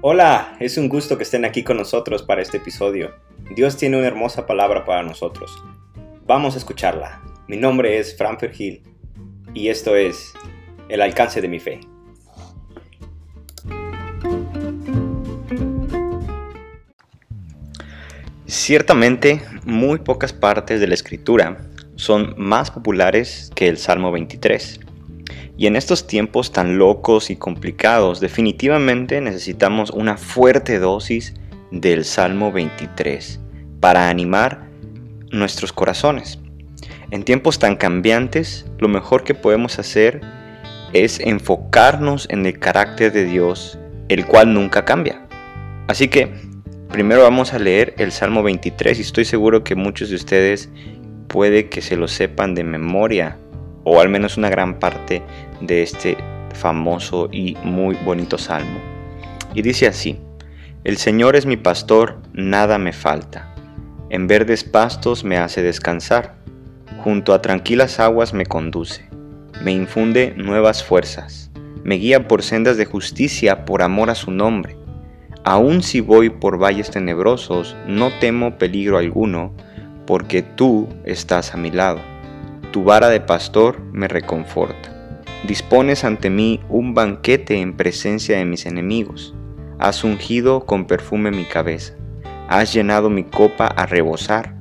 Hola, es un gusto que estén aquí con nosotros para este episodio. Dios tiene una hermosa palabra para nosotros. Vamos a escucharla. Mi nombre es Fran Hill y esto es El alcance de mi fe. Ciertamente, muy pocas partes de la escritura son más populares que el Salmo 23. Y en estos tiempos tan locos y complicados, definitivamente necesitamos una fuerte dosis del Salmo 23 para animar nuestros corazones. En tiempos tan cambiantes, lo mejor que podemos hacer es enfocarnos en el carácter de Dios, el cual nunca cambia. Así que primero vamos a leer el Salmo 23 y estoy seguro que muchos de ustedes puede que se lo sepan de memoria o al menos una gran parte de este famoso y muy bonito salmo. Y dice así, El Señor es mi pastor, nada me falta. En verdes pastos me hace descansar, junto a tranquilas aguas me conduce, me infunde nuevas fuerzas, me guía por sendas de justicia por amor a su nombre. Aun si voy por valles tenebrosos, no temo peligro alguno, porque tú estás a mi lado. Tu vara de pastor me reconforta. Dispones ante mí un banquete en presencia de mis enemigos. Has ungido con perfume mi cabeza. Has llenado mi copa a rebosar.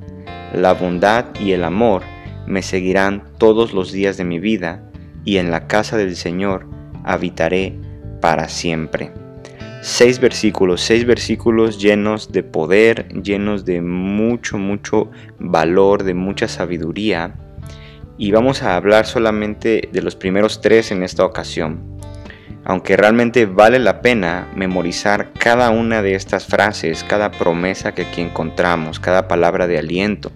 La bondad y el amor me seguirán todos los días de mi vida, y en la casa del Señor habitaré para siempre seis versículos, seis versículos llenos de poder, llenos de mucho, mucho valor, de mucha sabiduría. Y vamos a hablar solamente de los primeros tres en esta ocasión. Aunque realmente vale la pena memorizar cada una de estas frases, cada promesa que aquí encontramos, cada palabra de aliento.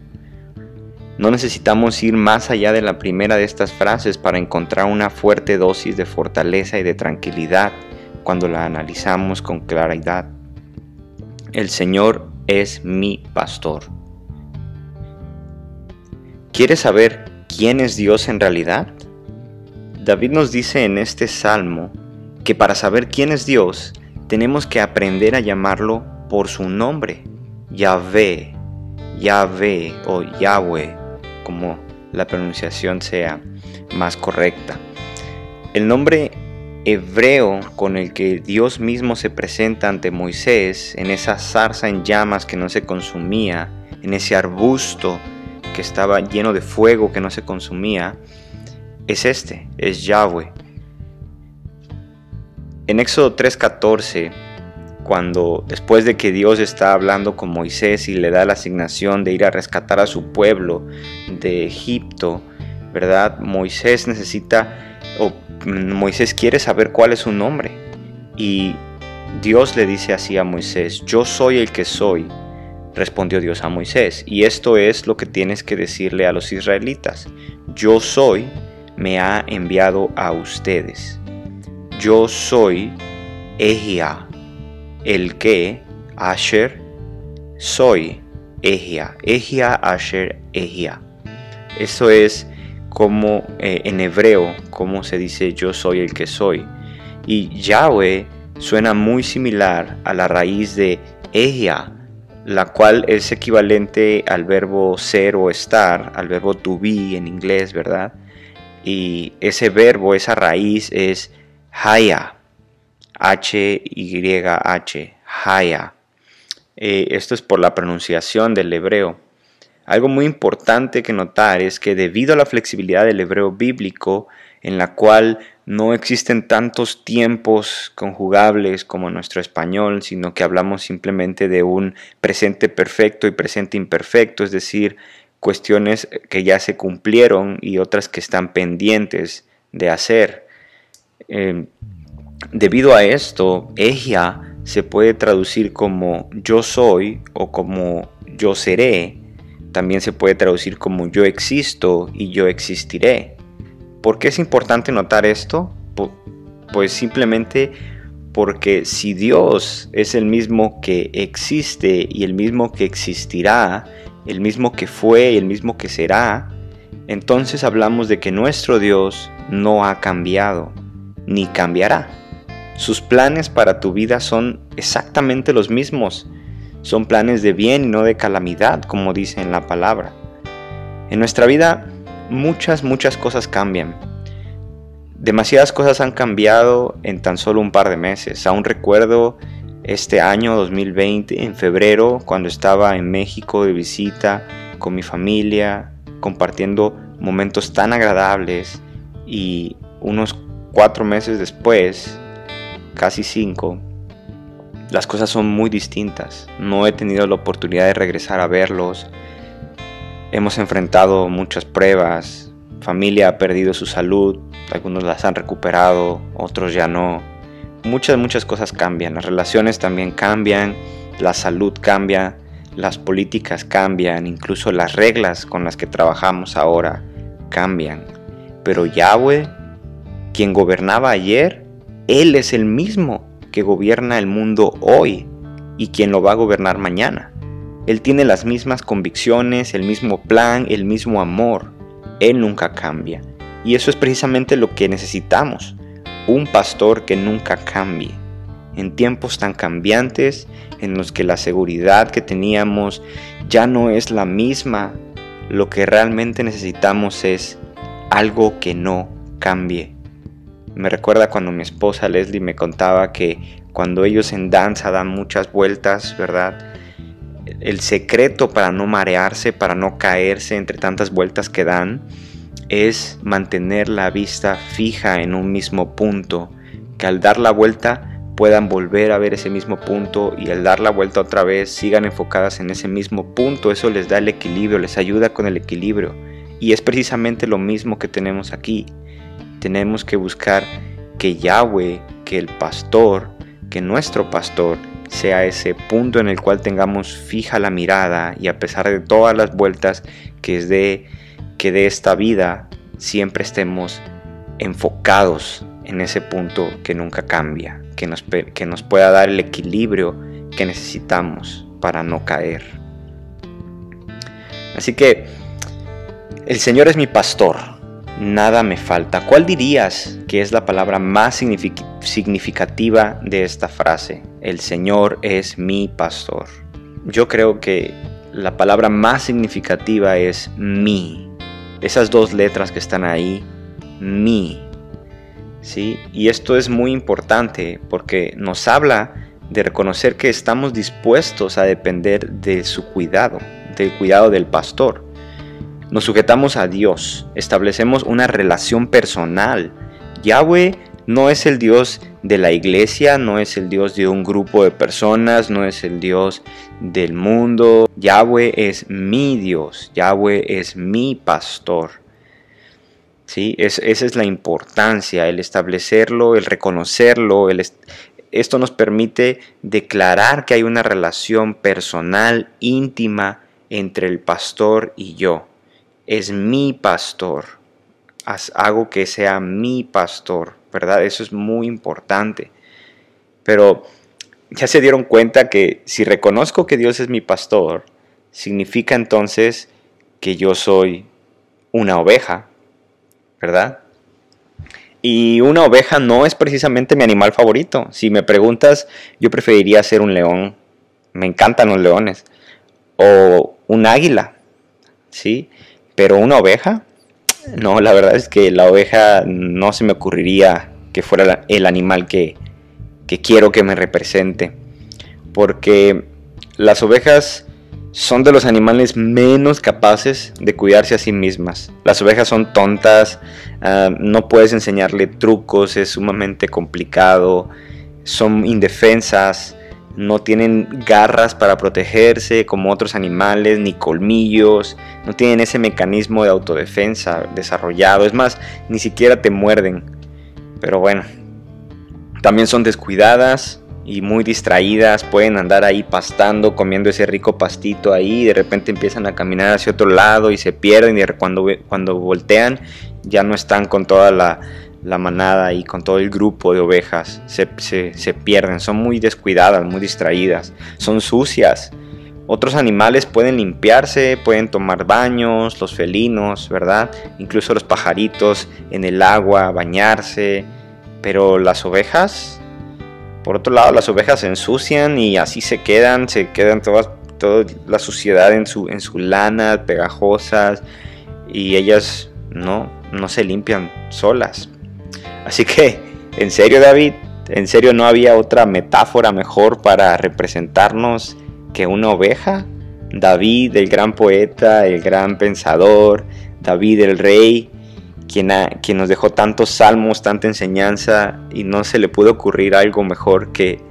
No necesitamos ir más allá de la primera de estas frases para encontrar una fuerte dosis de fortaleza y de tranquilidad cuando la analizamos con claridad. El Señor es mi pastor. ¿Quieres saber quién es Dios en realidad? David nos dice en este salmo que para saber quién es Dios tenemos que aprender a llamarlo por su nombre, Yahvé, Yahvé o Yahweh, como la pronunciación sea más correcta. El nombre hebreo con el que Dios mismo se presenta ante Moisés en esa zarza en llamas que no se consumía, en ese arbusto que estaba lleno de fuego que no se consumía, es este, es Yahweh. En Éxodo 3:14, cuando después de que Dios está hablando con Moisés y le da la asignación de ir a rescatar a su pueblo de Egipto, ¿verdad? Moisés necesita o Moisés quiere saber cuál es su nombre. Y Dios le dice así a Moisés, yo soy el que soy, respondió Dios a Moisés. Y esto es lo que tienes que decirle a los israelitas. Yo soy, me ha enviado a ustedes. Yo soy Ehia, el que, Asher, soy Ehia. Ehia, Asher, Ehia. Eso es como eh, en hebreo, como se dice yo soy el que soy. Y Yahweh suena muy similar a la raíz de Ehia, la cual es equivalente al verbo ser o estar, al verbo to be en inglés, ¿verdad? Y ese verbo, esa raíz es Haya, H-Y-H, Haya. Eh, esto es por la pronunciación del hebreo. Algo muy importante que notar es que debido a la flexibilidad del hebreo bíblico, en la cual no existen tantos tiempos conjugables como nuestro español, sino que hablamos simplemente de un presente perfecto y presente imperfecto, es decir, cuestiones que ya se cumplieron y otras que están pendientes de hacer. Em, debido a esto, Egia se puede traducir como yo soy o como yo seré, también se puede traducir como yo existo y yo existiré. ¿Por qué es importante notar esto? Pues simplemente porque si Dios es el mismo que existe y el mismo que existirá, el mismo que fue y el mismo que será, entonces hablamos de que nuestro Dios no ha cambiado ni cambiará. Sus planes para tu vida son exactamente los mismos. Son planes de bien y no de calamidad, como dice en la palabra. En nuestra vida muchas, muchas cosas cambian. Demasiadas cosas han cambiado en tan solo un par de meses. Aún recuerdo este año 2020, en febrero, cuando estaba en México de visita con mi familia, compartiendo momentos tan agradables y unos cuatro meses después, casi cinco, las cosas son muy distintas. No he tenido la oportunidad de regresar a verlos. Hemos enfrentado muchas pruebas. Familia ha perdido su salud. Algunos las han recuperado, otros ya no. Muchas, muchas cosas cambian. Las relaciones también cambian. La salud cambia. Las políticas cambian. Incluso las reglas con las que trabajamos ahora cambian. Pero Yahweh, quien gobernaba ayer, Él es el mismo que gobierna el mundo hoy y quien lo va a gobernar mañana. Él tiene las mismas convicciones, el mismo plan, el mismo amor. Él nunca cambia. Y eso es precisamente lo que necesitamos. Un pastor que nunca cambie. En tiempos tan cambiantes en los que la seguridad que teníamos ya no es la misma, lo que realmente necesitamos es algo que no cambie. Me recuerda cuando mi esposa Leslie me contaba que cuando ellos en danza dan muchas vueltas, ¿verdad? El secreto para no marearse, para no caerse entre tantas vueltas que dan, es mantener la vista fija en un mismo punto, que al dar la vuelta puedan volver a ver ese mismo punto y al dar la vuelta otra vez sigan enfocadas en ese mismo punto, eso les da el equilibrio, les ayuda con el equilibrio. Y es precisamente lo mismo que tenemos aquí tenemos que buscar que Yahweh, que el pastor, que nuestro pastor sea ese punto en el cual tengamos fija la mirada y a pesar de todas las vueltas que es de que de esta vida siempre estemos enfocados en ese punto que nunca cambia, que nos, que nos pueda dar el equilibrio que necesitamos para no caer. Así que el Señor es mi pastor, nada me falta. ¿Cuál dirías que es la palabra más significativa de esta frase? El Señor es mi pastor. Yo creo que la palabra más significativa es mi. Esas dos letras que están ahí, mi. ¿Sí? Y esto es muy importante porque nos habla de reconocer que estamos dispuestos a depender de su cuidado, del cuidado del pastor. Nos sujetamos a Dios, establecemos una relación personal. Yahweh no es el Dios de la iglesia, no es el Dios de un grupo de personas, no es el Dios del mundo. Yahweh es mi Dios, Yahweh es mi pastor. ¿Sí? esa es la importancia, el establecerlo, el reconocerlo. esto nos permite declarar que hay una relación personal, íntima, entre el pastor y yo es mi pastor. Hago que sea mi pastor, ¿verdad? Eso es muy importante. Pero ya se dieron cuenta que si reconozco que Dios es mi pastor, significa entonces que yo soy una oveja, ¿verdad? Y una oveja no es precisamente mi animal favorito. Si me preguntas, yo preferiría ser un león. Me encantan los leones. O un águila, ¿sí? Pero una oveja, no, la verdad es que la oveja no se me ocurriría que fuera el animal que, quiero que me represente. Porque las ovejas son de los animales menos capaces de cuidarse a sí mismas. Las ovejas son tontas, ah, no puedes enseñarle trucos, es sumamente complicado, son indefensas, no tienen garras para protegerse como otros animales, ni colmillos, no tienen ese mecanismo de autodefensa desarrollado, es más, ni siquiera te muerden. Pero bueno, también son descuidadas y muy distraídas, pueden andar ahí pastando, comiendo ese rico pastito ahí, de repente empiezan a caminar hacia otro lado y se pierden y cuando, cuando voltean ya no están con toda la, la manada y con todo el grupo de ovejas se, pierden, son muy descuidadas, muy distraídas, son sucias. Otros animales pueden limpiarse, pueden tomar baños, los felinos, ¿verdad? Incluso los pajaritos en el agua, bañarse, pero las ovejas Por otro lado, las ovejas se ensucian y así se quedan, se quedan todas, toda la suciedad en su, en su lana, pegajosas, y ellas no, no se limpian solas. Así que, en serio David, en serio no había otra metáfora mejor para representarnos que una oveja. David, el gran poeta, el gran pensador, David el rey, quien, nos dejó tantos salmos, tanta enseñanza y no se le pudo ocurrir algo mejor que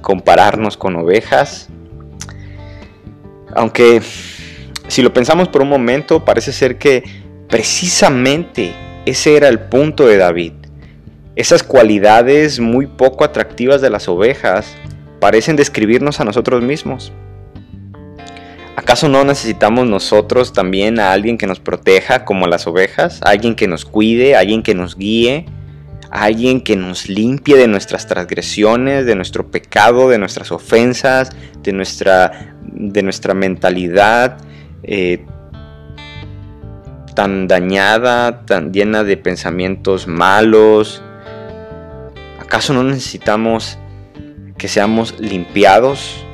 compararnos con ovejas. Aunque si lo pensamos por un momento, parece ser que precisamente ese era el punto de David. Esas cualidades muy poco atractivas de las ovejas parecen describirnos a nosotros mismos. ¿Acaso no necesitamos nosotros también a alguien que nos proteja como las ovejas? alguien que nos cuide, alguien que nos guíe, alguien que nos limpie de nuestras transgresiones, de nuestro pecado, de nuestras ofensas, de nuestra, de nuestra mentalidad eh, tan dañada, tan llena de pensamientos malos? ¿Acaso no necesitamos que seamos limpiados?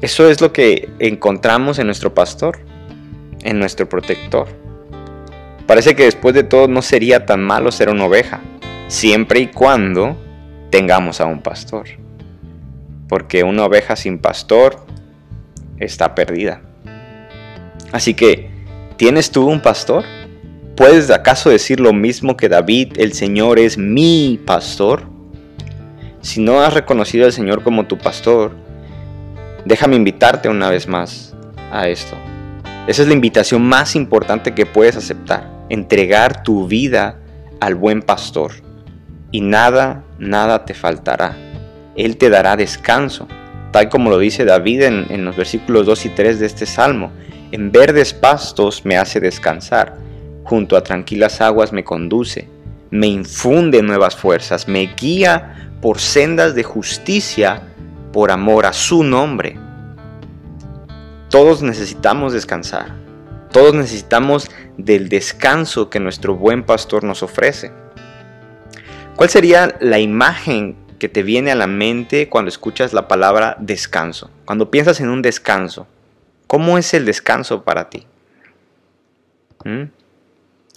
Eso es lo que encontramos en nuestro pastor, en nuestro protector. Parece que después de todo no sería tan malo ser una oveja, siempre y cuando tengamos a un pastor. Porque una oveja sin pastor está perdida. Así que, ¿tienes tú un pastor? ¿Puedes acaso decir lo mismo que David, el Señor es mi pastor? Si no has reconocido al Señor como tu pastor, déjame invitarte una vez más a esto. Esa es la invitación más importante que puedes aceptar. Entregar tu vida al buen pastor. Y nada, nada te faltará. Él te dará descanso, tal como lo dice David en, los versículos 2 y 3 de este salmo. En verdes pastos me hace descansar, junto a tranquilas aguas me conduce, me infunde nuevas fuerzas, me guía por sendas de justicia por amor a su nombre. Todos necesitamos descansar. Todos necesitamos del descanso que nuestro buen pastor nos ofrece. ¿Cuál sería la imagen que te viene a la mente cuando escuchas la palabra descanso? Cuando piensas en un descanso, ¿cómo es el descanso para ti? ¿Mm?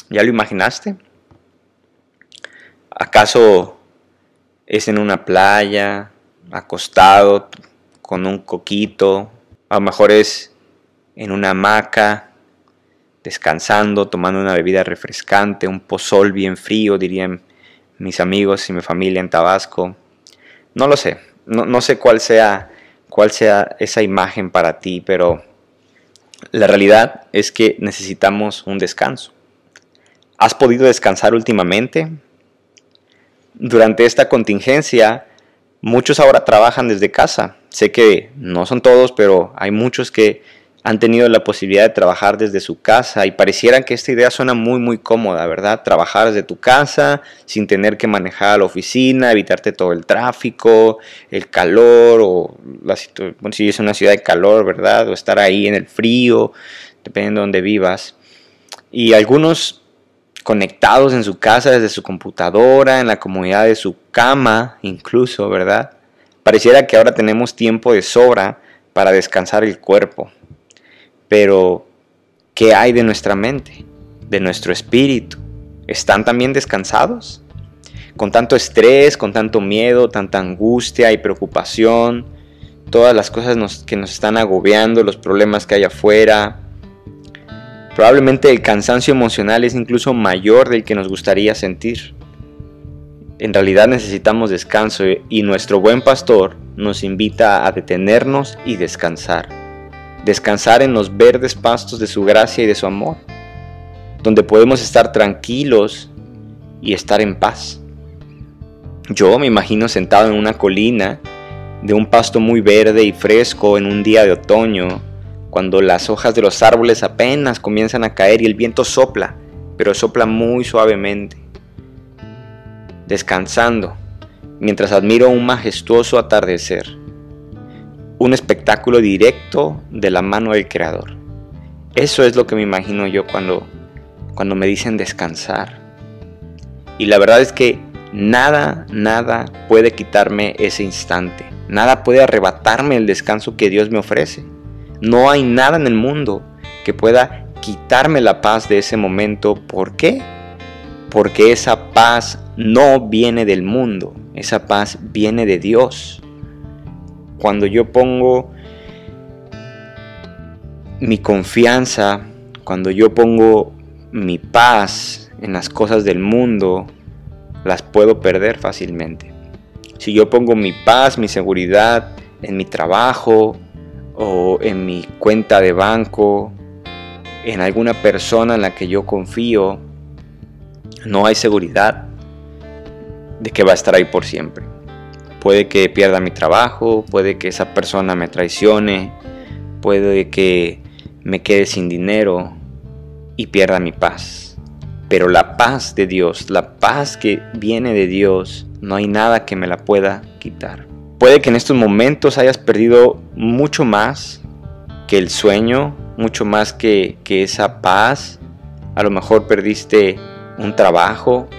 ¿Ya lo imaginaste? ¿Acaso es en una playa, acostado con un coquito, a lo mejor es en una hamaca, descansando, tomando una bebida refrescante, un pozol bien frío, dirían mis amigos y mi familia en Tabasco. No lo sé, no, sé cuál sea, cuál sea esa imagen para ti, pero la realidad es que necesitamos un descanso. ¿Has podido descansar últimamente? Durante esta contingencia, Muchos ahora trabajan desde casa. Sé que no son todos, pero hay muchos que han tenido la posibilidad de trabajar desde su casa y pareciera que esta idea suena muy muy cómoda, ¿verdad? Trabajar desde tu casa sin tener que manejar a la oficina, evitarte todo el tráfico, el calor o la bueno, si es una ciudad de calor, ¿verdad? O estar ahí en el frío, dependiendo de donde vivas. Y algunos conectados en su casa desde su computadora, en la comodidad de su cama incluso, ¿verdad? Pareciera que ahora tenemos tiempo de sobra para descansar el cuerpo. Pero, ¿qué hay de nuestra mente? ¿De nuestro espíritu? ¿Están también descansados? Con tanto estrés, con tanto miedo, tanta angustia y preocupación, todas las cosas que nos están agobiando, los problemas que hay afuera, Probablemente el cansancio emocional es incluso mayor del que nos gustaría sentir. En realidad necesitamos descanso y nuestro buen pastor nos invita a detenernos y descansar. Descansar en los verdes pastos de su gracia y de su amor, donde podemos estar tranquilos y estar en paz. Yo me imagino sentado en una colina de un pasto muy verde y fresco en un día de otoño, cuando las hojas de los árboles apenas comienzan a caer y el viento sopla, pero sopla muy suavemente, descansando, mientras admiro un majestuoso atardecer, un espectáculo directo de la mano del Creador. Eso es lo que me imagino yo cuando, cuando me dicen descansar. Y la verdad es que Nada, nada puede quitarme ese instante. Nada puede arrebatarme el descanso que Dios me ofrece. No hay nada en el mundo que pueda quitarme la paz de ese momento. ¿Por qué? Porque esa paz no viene del mundo. Esa paz viene de Dios. Cuando yo pongo mi confianza, cuando yo pongo mi paz en las cosas del mundo, las puedo perder fácilmente. Si yo pongo mi paz, mi seguridad en mi trabajo o en mi cuenta de banco, en alguna persona en la que yo confío, no hay seguridad de que va a estar ahí por siempre. Puede que pierda mi trabajo, puede que esa persona me traicione, puede que me quede sin dinero y pierda mi paz. Pero la paz de Dios, la paz que viene de Dios, no hay nada que me la pueda quitar. Puede que en estos momentos hayas perdido mucho más que el sueño, mucho más que, que esa paz. A lo mejor perdiste un trabajo,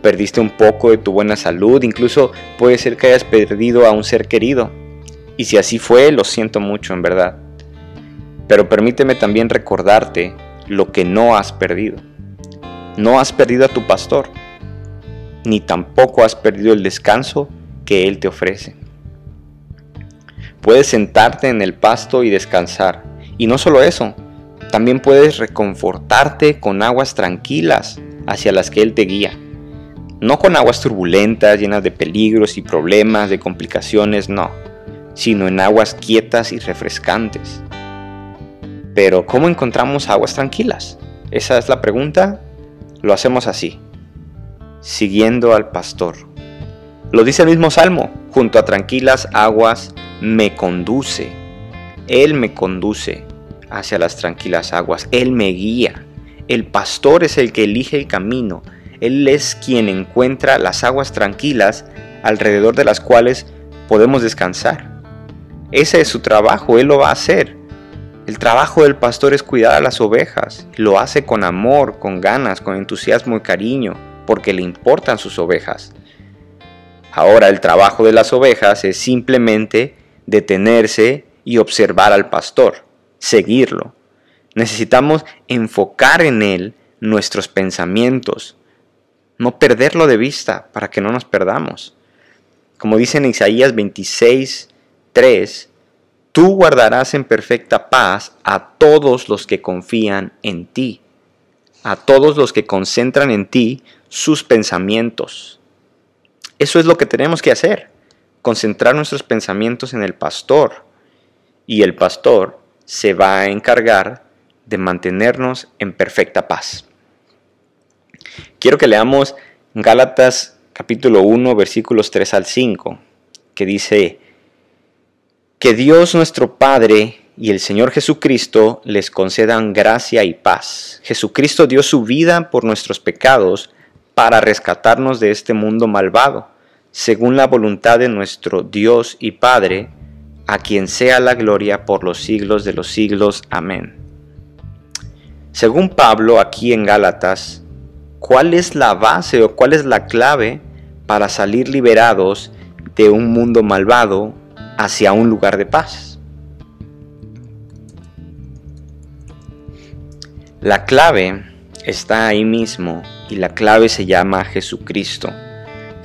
perdiste un poco de tu buena salud, incluso puede ser que hayas perdido a un ser querido. Y si así fue, lo siento mucho en verdad. Pero permíteme también recordarte lo que no has perdido. No has perdido a tu pastor, ni tampoco has perdido el descanso que Él te ofrece. Puedes sentarte en el pasto y descansar. Y no solo eso, también puedes reconfortarte con aguas tranquilas hacia las que Él te guía. No con aguas turbulentas, llenas de peligros y problemas, de complicaciones, no, sino en aguas quietas y refrescantes. Pero ¿cómo encontramos aguas tranquilas? Esa es la pregunta lo hacemos así, siguiendo al pastor. Lo dice el mismo Salmo, junto a tranquilas aguas me conduce. Él me conduce hacia las tranquilas aguas, Él me guía. El pastor es el que elige el camino, Él es quien encuentra las aguas tranquilas alrededor de las cuales podemos descansar. Ese es su trabajo, Él lo va a hacer. El trabajo del pastor es cuidar a las ovejas. Lo hace con amor, con ganas, con entusiasmo y cariño, porque le importan sus ovejas. Ahora el trabajo de las ovejas es simplemente detenerse y observar al pastor, seguirlo. Necesitamos enfocar en él nuestros pensamientos, no perderlo de vista para que no nos perdamos. Como dice en Isaías 26, 3, Tú guardarás en perfecta paz a todos los que confían en ti, a todos los que concentran en ti sus pensamientos. Eso es lo que tenemos que hacer, concentrar nuestros pensamientos en el pastor. Y el pastor se va a encargar de mantenernos en perfecta paz. Quiero que leamos Gálatas capítulo 1 versículos 3 al 5, que dice, que Dios nuestro Padre y el Señor Jesucristo les concedan gracia y paz. Jesucristo dio su vida por nuestros pecados para rescatarnos de este mundo malvado, según la voluntad de nuestro Dios y Padre, a quien sea la gloria por los siglos de los siglos. Amén. Según Pablo aquí en Gálatas, ¿cuál es la base o cuál es la clave para salir liberados de un mundo malvado hacia un lugar de paz. La clave está ahí mismo y la clave se llama Jesucristo.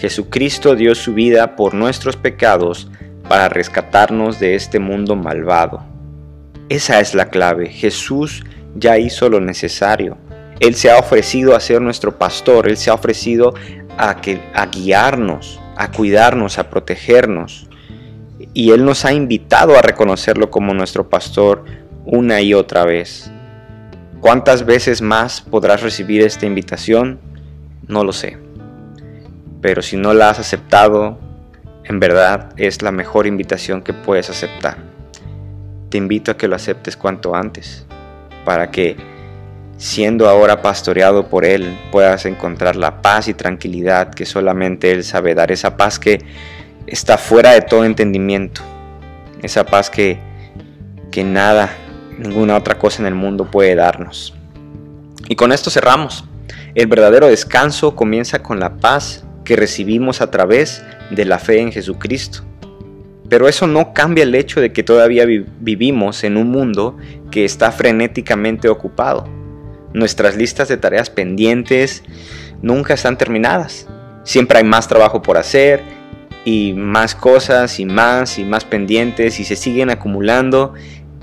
Jesucristo dio su vida por nuestros pecados para rescatarnos de este mundo malvado. Esa es la clave. Jesús ya hizo lo necesario. Él se ha ofrecido a ser nuestro pastor. Él se ha ofrecido a, a guiarnos, a cuidarnos, a protegernos y Él nos ha invitado a reconocerlo como nuestro pastor una y otra vez. ¿Cuántas veces más podrás recibir esta invitación? No lo sé. Pero si no la has aceptado, en verdad es la mejor invitación que puedes aceptar. Te invito a que lo aceptes cuanto antes, para que, siendo ahora pastoreado por Él, puedas encontrar la paz y tranquilidad que solamente Él sabe dar, esa paz que está fuera de todo entendimiento. Esa paz que, que nada, ninguna otra cosa en el mundo puede darnos. Y con esto cerramos. El verdadero descanso comienza con la paz que recibimos a través de la fe en Jesucristo. Pero eso no cambia el hecho de que todavía vivimos en un mundo que está frenéticamente ocupado. Nuestras listas de tareas pendientes nunca están terminadas. Siempre hay más trabajo por hacer y más cosas y más y más pendientes y se siguen acumulando.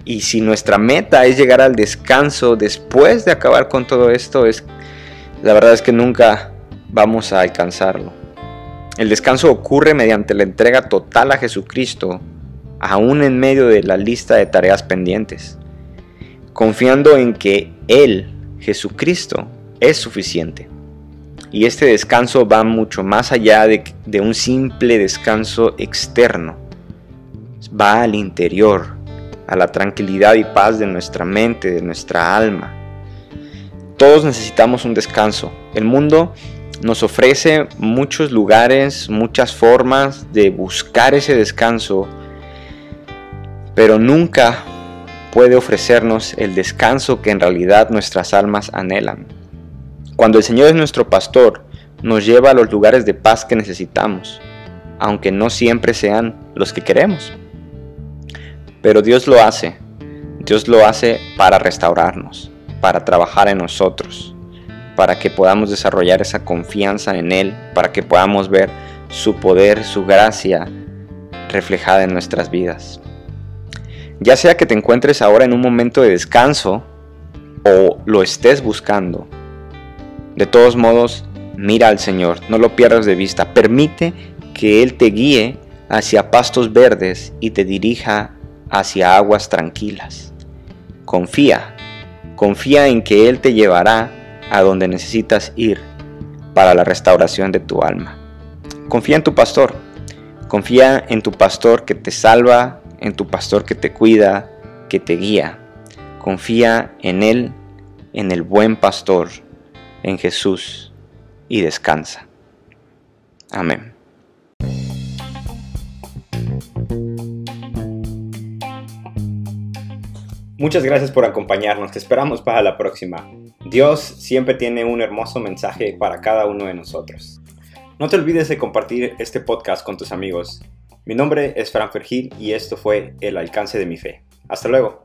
Y si nuestra meta es llegar al descanso después de acabar con todo esto, es la verdad es que nunca vamos a alcanzarlo. El descanso ocurre mediante la entrega total a Jesucristo, aún en medio de la lista de tareas pendientes, confiando en que Él, Jesucristo, es suficiente. Y este descanso va mucho más allá de, de un simple descanso externo. Va al interior, a la tranquilidad y paz de nuestra mente, de nuestra alma. Todos necesitamos un descanso. El mundo nos ofrece muchos lugares, muchas formas de buscar ese descanso, pero nunca puede ofrecernos el descanso que en realidad nuestras almas anhelan. Cuando el Señor es nuestro pastor, nos lleva a los lugares de paz que necesitamos, aunque no siempre sean los que queremos. Pero Dios lo hace, Dios lo hace para restaurarnos, para trabajar en nosotros para que podamos desarrollar esa confianza en Él, para que podamos ver su poder, su gracia reflejada en nuestras vidas. Ya sea que te encuentres ahora en un momento de descanso o lo estés buscando, de todos modos, mira al Señor, no lo pierdas de vista, permite que Él te guíe hacia pastos verdes y te dirija hacia aguas tranquilas. Confía, confía en que Él te llevará a donde necesitas ir para la restauración de tu alma. Confía en tu pastor, confía en tu pastor que te salva, en tu pastor que te cuida, que te guía. Confía en Él, en el buen pastor, en Jesús, y descansa. Amén. Muchas gracias por acompañarnos, te esperamos para la próxima. Dios siempre tiene un hermoso mensaje para cada uno de nosotros. No te olvides de compartir este podcast con tus amigos. Mi nombre es Fran Fergil y esto fue El alcance de mi fe. Hasta luego.